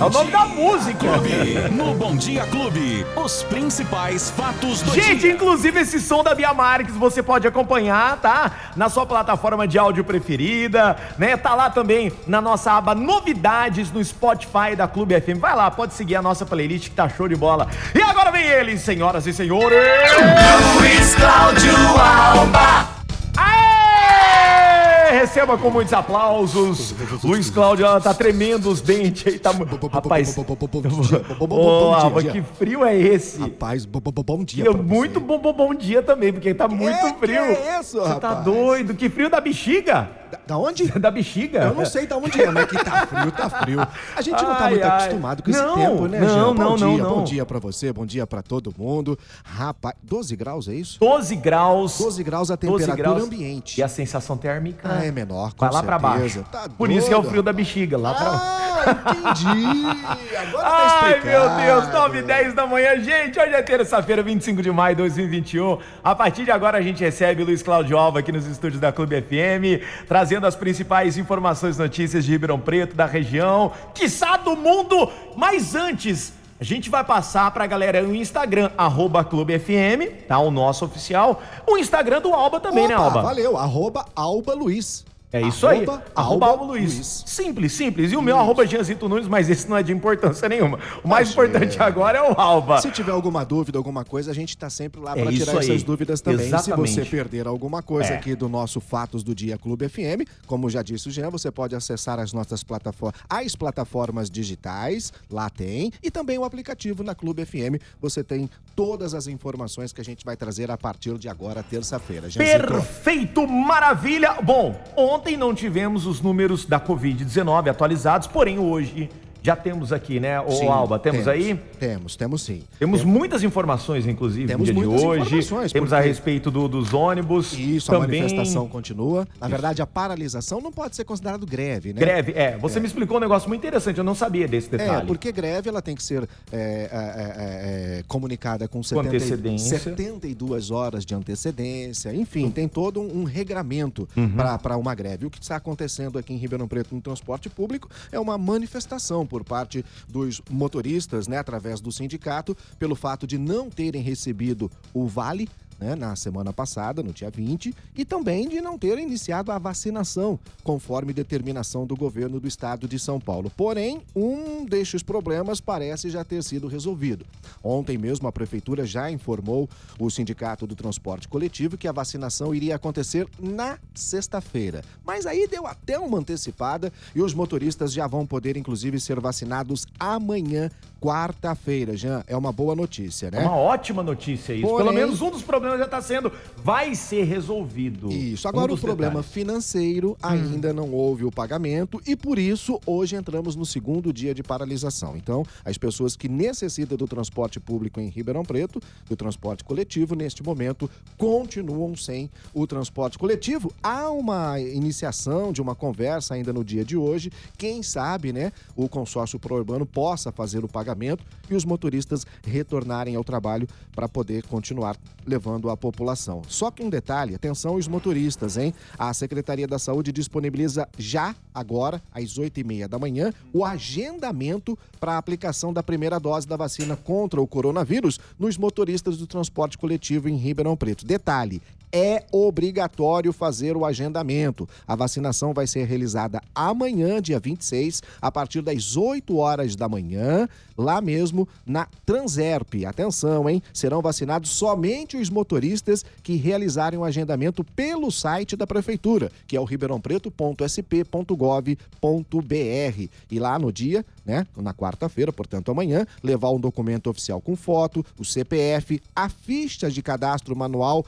É o nome da música. Clube. No Bom Dia Clube, os principais fatos do Gente, dia. inclusive esse som da Bia Marques você pode acompanhar, tá? Na sua plataforma de áudio preferida, né? Tá lá também na nossa aba Novidades no Spotify da Clube FM. Vai lá, pode seguir a nossa playlist que tá show de bola. E agora vem ele, senhoras e senhores. Luiz Cláudio Alba. Receba com muitos aplausos. Luiz Cláudio ela tá tremendo os dentes aí, tá Rapaz, Ô, Alba, que frio é esse? Rapaz, bo- bo- bo- bom dia. E pra muito bom, bom, dia também, porque tá muito que frio. é isso, Você tá rapaz? doido? Que frio da bexiga? Da, da onde? Da bexiga? Eu não sei da onde é, mas que tá frio, tá frio. A gente não tá Ai, muito ai. acostumado com esse Não, tempo, né, não, Jean? Bom não, dia, não, não. bom dia pra você, bom dia pra todo mundo. Rapaz, 12 graus, é isso? 12 graus. 12 graus a 12 temperatura graus. ambiente. E a sensação térmica Ah, é menor, com vai lá pra certeza. baixo. Tá Por isso que é o doido, frio da bexiga, lá pra Ah, entendi. Agora tá Ai, explicado. meu Deus, 9 e 10 da manhã, gente. Hoje é terça-feira, 25 de maio de 2021. A partir de agora, a gente recebe Luiz Cláudio Alva aqui nos estúdios da Clube FM, trazendo as principais informações e notícias de Ribeirão Preto, da região, quiçá do mundo. Mas antes. A gente vai passar pra galera o Instagram, arroba Clube FM, tá? O nosso oficial. O Instagram do Alba também, né, Opa, Alba? Valeu, arroba Alba Luiz. É isso aí. Arroba Arroba Luiz. Luiz. Simples, simples. E o meu arroba Gianzito Nunes, mas esse não é de importância nenhuma. O mais Achei. importante agora é o Alba. Se tiver alguma dúvida, alguma coisa, a gente tá sempre lá É para isso tirar aí. essas dúvidas também. Exatamente. Se você perder alguma coisa É. aqui do nosso Fatos do Dia Clube FM, como já disse o Jean, você pode acessar as nossas plataformas, as plataformas digitais, lá tem, e também o aplicativo na Clube FM. Você tem todas as informações que a gente vai trazer a partir de agora, terça-feira. Perfeito, maravilha. Bom, ontem não tivemos os números da Covid-19 atualizados, porém hoje já temos aqui, né, ô Sim, Alba? Temos, aí? Temos, temos sim. Temos muitas informações, inclusive, Temos no dia de hoje. Temos a porque- respeito do- dos ônibus. Isso, também... a manifestação continua. Na verdade, a paralisação não pode ser considerado greve, né? Greve, é. Você me explicou um negócio muito interessante, eu não sabia desse detalhe. É, porque greve ela tem que ser é, é, é, é, comunicada com, 70, e- antecedência. 72 horas de antecedência. Enfim, tem todo um, um regramento Uhum. para uma greve. O que está acontecendo aqui em Ribeirão Preto no transporte público é uma manifestação por parte dos motoristas, né, através do sindicato, pelo fato de não terem recebido o vale né, na semana passada, no dia 20, e também de não ter iniciado a vacinação, conforme determinação do governo do estado de São Paulo. Porém, um destes problemas parece já ter sido resolvido. Ontem mesmo, a prefeitura já informou o Sindicato do Transporte Coletivo que a vacinação iria acontecer na sexta-feira. Mas aí deu até uma antecipada e os motoristas já vão poder, inclusive, ser vacinados amanhã, quarta-feira. Jean, é uma boa notícia, né? É uma ótima notícia isso. Porém- Pelo menos um dos problemas já está sendo, vai ser resolvido. Isso. Um Agora, o dos problema detalhes. financeiro ainda não houve o pagamento e, por isso, hoje entramos no segundo dia de paralisação. Então, as pessoas que necessitam do transporte público em Ribeirão Preto, do transporte coletivo, neste momento, continuam sem o transporte coletivo. Há uma iniciação de uma conversa ainda no dia de hoje. Quem sabe, né, o consórcio pró-urbano possa fazer o pagamento e os motoristas retornarem ao trabalho para poder continuar levando a população. Só que um detalhe, atenção os motoristas, hein? A Secretaria da Saúde disponibiliza já, agora, às 8h30 da manhã, o agendamento para a aplicação da primeira dose da vacina contra o coronavírus nos motoristas do transporte coletivo em Ribeirão Preto. Detalhe, é obrigatório fazer o agendamento. A vacinação vai ser realizada amanhã, dia 26, a partir das 8 horas da manhã, lá mesmo na Transerp. Atenção, hein? Serão vacinados somente os motoristas que realizarem o agendamento pelo site da prefeitura, que é o ribeirãopreto.sp.gov.br. E lá no dia, né, na quarta-feira, portanto amanhã, levar um documento oficial com foto, o CPF, a ficha de cadastro manual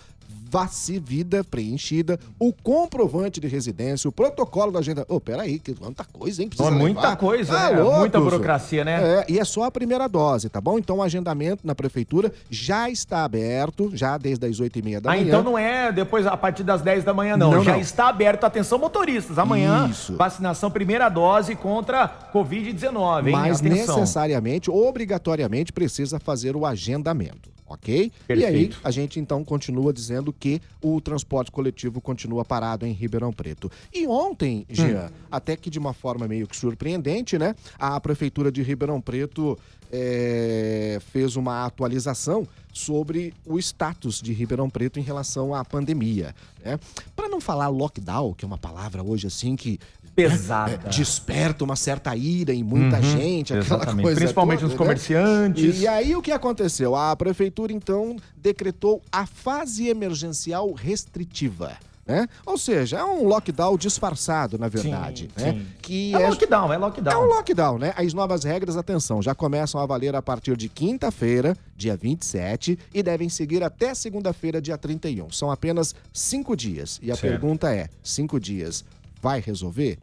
vacivida, preenchida, o comprovante de residência, o protocolo da agenda. Ô, peraí, que quanta coisa, hein? Não, é muita levar. coisa, Tá né? louco, Muita burocracia, né? É, e é só a primeira dose, tá bom? Então o agendamento na prefeitura já está aberto, já desde as 8h30 da Ah, manhã. então não é depois a partir das 10 da manhã, não. Não, Já não. está aberto. Atenção, motoristas. Amanhã, Isso. vacinação primeira dose contra Covid-19, hein? Mas Atenção. necessariamente, obrigatoriamente, precisa fazer o agendamento. Ok? Perfeito. E aí a gente então continua dizendo que o transporte coletivo continua parado em Ribeirão Preto. E ontem, Jean, até que de uma forma meio que surpreendente, né? A prefeitura de Ribeirão Preto é, fez uma atualização sobre o status de Ribeirão Preto em relação à pandemia. Né? Para não falar lockdown, que é uma palavra hoje assim que Pesada. é, desperta uma certa ira em muita gente, aquela Exatamente. coisa Principalmente toda, nos né? comerciantes. E aí o que aconteceu? A prefeitura então decretou a fase emergencial restritiva. Né? Ou seja, é um lockdown disfarçado, na verdade. Sim, né? sim. Que É lockdown, é lockdown. é um lockdown, né? As novas regras, atenção, já começam a valer a partir de quinta-feira, dia 27, e devem seguir até segunda-feira, dia 31. São apenas cinco dias. E a Certo. pergunta é: cinco dias vai resolver?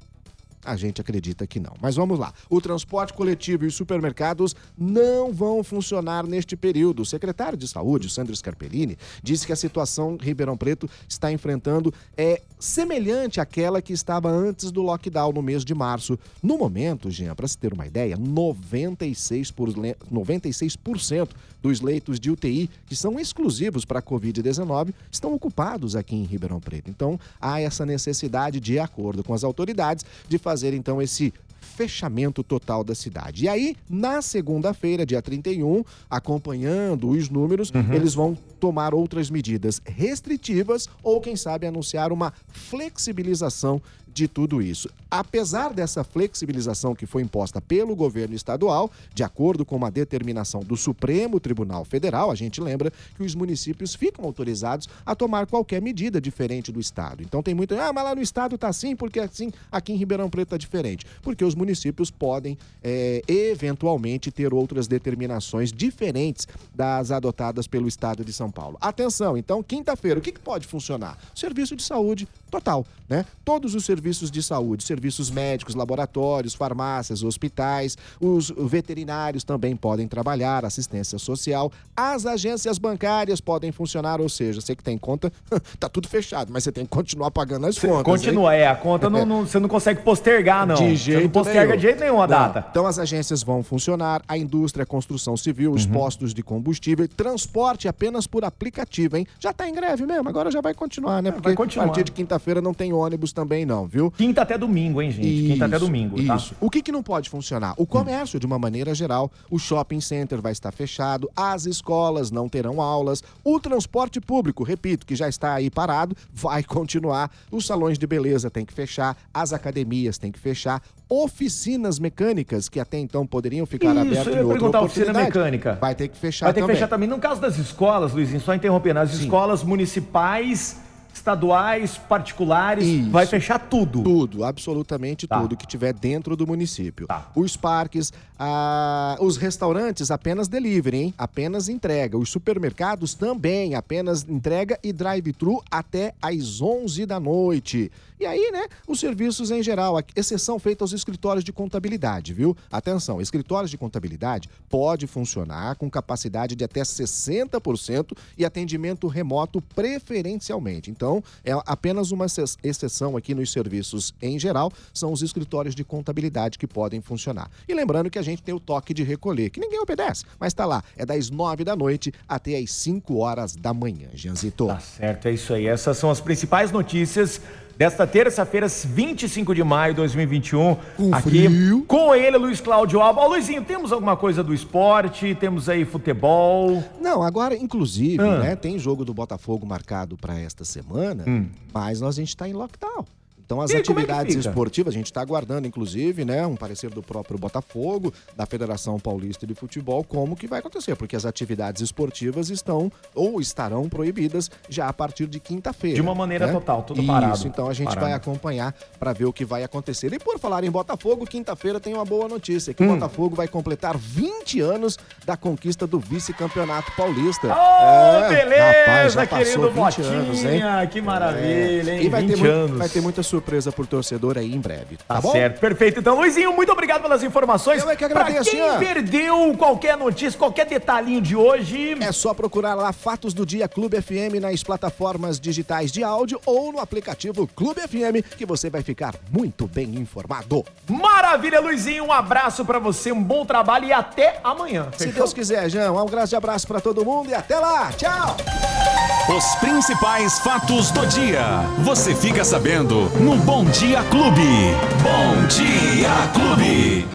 A gente acredita que não. Mas vamos lá. O transporte coletivo e os supermercados não vão funcionar neste período. O secretário de Saúde, Sandro Scarpellini, disse que a situação que Ribeirão Preto está enfrentando é semelhante àquela que estava antes do lockdown no mês de março. No momento, Jean, para se ter uma ideia, 96%, por le- 96% dos leitos de UTI que são exclusivos para a Covid-19 estão ocupados aqui em Ribeirão Preto. Então, há essa necessidade, de acordo com as autoridades, de fazer então esse fechamento total da cidade. E aí, na segunda-feira, dia 31, acompanhando os números, eles vão tomar outras medidas restritivas ou, quem sabe, anunciar uma flexibilização de tudo isso. Apesar dessa flexibilização que foi imposta pelo governo estadual, de acordo com uma determinação do Supremo Tribunal Federal, a gente lembra que os municípios ficam autorizados a tomar qualquer medida diferente do estado. Então tem muito, ah, mas lá no estado tá assim, porque assim aqui em Ribeirão Preto tá diferente. Porque os municípios podem é, eventualmente ter outras determinações diferentes das adotadas pelo estado de São Paulo. Atenção, então, quinta-feira, o que, que pode funcionar? Serviço de saúde total, né? Todos os serviços de saúde, serviços médicos, laboratórios, farmácias, hospitais, os veterinários também podem trabalhar, assistência social, as agências bancárias podem funcionar, ou seja, você que tem conta, tá tudo fechado, mas você tem que continuar pagando as contas. hein? Continua, é. A conta não, não- você não consegue postergar, não. De você jeito não posterga nenhum. de jeito nenhum a Não. data. Então as agências vão funcionar, a indústria, a construção civil, Uhum. os postos de combustível, transporte apenas por aplicativo, hein? Já tá em greve mesmo, agora já vai continuar, né? Porque É, vai continuar. a partir de quinta-feira não tem ônibus também não, viu? Quinta até domingo, hein, gente? Quinta até domingo, tá? Isso. O que, que não pode funcionar? O comércio, de uma maneira geral, o shopping center vai estar fechado, as escolas não terão aulas, o transporte público, repito, que já está aí parado, vai continuar, os salões de beleza têm que fechar, as academias têm que fechar, oficinas mecânicas, que até então poderiam ficar Isso, abertas eu em ia perguntar, oficina mecânica. Vai ter que fechar Vai ter que também. fechar também. No caso das escolas, Só interrompendo, as escolas municipais, estaduais, particulares, Isso. vai fechar tudo. Tudo, absolutamente Tá. tudo que tiver dentro do município. Tá. Os parques, os restaurantes apenas delivery, hein? Apenas entrega. Os supermercados também, apenas entrega e drive-thru até às 11 da noite. E aí, né, os serviços em geral, a exceção feita aos escritórios de contabilidade, viu? Atenção, escritórios de contabilidade pode funcionar com capacidade de até 60% e atendimento remoto preferencialmente. Então, é apenas uma exce- exceção aqui nos serviços em geral, são os escritórios de contabilidade que podem funcionar. E lembrando que a gente tem o toque de recolher, que ninguém obedece, mas tá lá, é das 9 da noite até as 5 horas da manhã, Gianzito. Tá certo, é isso aí. Essas são as principais notícias desta terça-feira, 25 de maio de 2021. Com aqui frio. com ele, Luiz Cláudio Alba. Ó, Luizinho, temos alguma coisa do esporte? Temos aí futebol? Não, agora, inclusive, Ah. né, tem jogo do Botafogo marcado para esta semana, mas nós, a gente está em lockdown. Então, as Hum. E é atividades fica? esportivas, a gente está aguardando, inclusive, né, um parecer do próprio Botafogo, da Federação Paulista de Futebol, como que vai acontecer, porque as atividades esportivas estão ou estarão proibidas já a partir de quinta-feira. De uma maneira né? total, tudo Isso, parado. então a gente Parado. vai acompanhar para ver o que vai acontecer. E por falar em Botafogo, quinta-feira tem uma boa notícia, Hum. que o Botafogo vai completar 20 anos da conquista do vice-campeonato paulista. Ô, É, beleza, rapaz, já querido passou 20 Botinha, anos, hein? que maravilha, hein? E vai ter, 20 muito- vai ter muita surpresa surpresa por torcedor aí em breve. Tá, Tá bom? certo, perfeito. Então, Luizinho, muito obrigado pelas informações. Eu é que agradeço, Pra quem perdeu qualquer notícia, qualquer detalhinho de hoje, É só procurar lá Fatos do Dia Clube FM nas plataformas digitais de áudio ou no aplicativo Clube FM que você vai ficar muito bem informado. maravilha, Luizinho. Um abraço pra você, um bom trabalho e até amanhã. Se Fechou? Deus quiser, João, um grande abraço pra todo mundo e até lá. Tchau! Os principais fatos do dia. Você fica sabendo no Bom Dia Clube. Bom Dia Clube.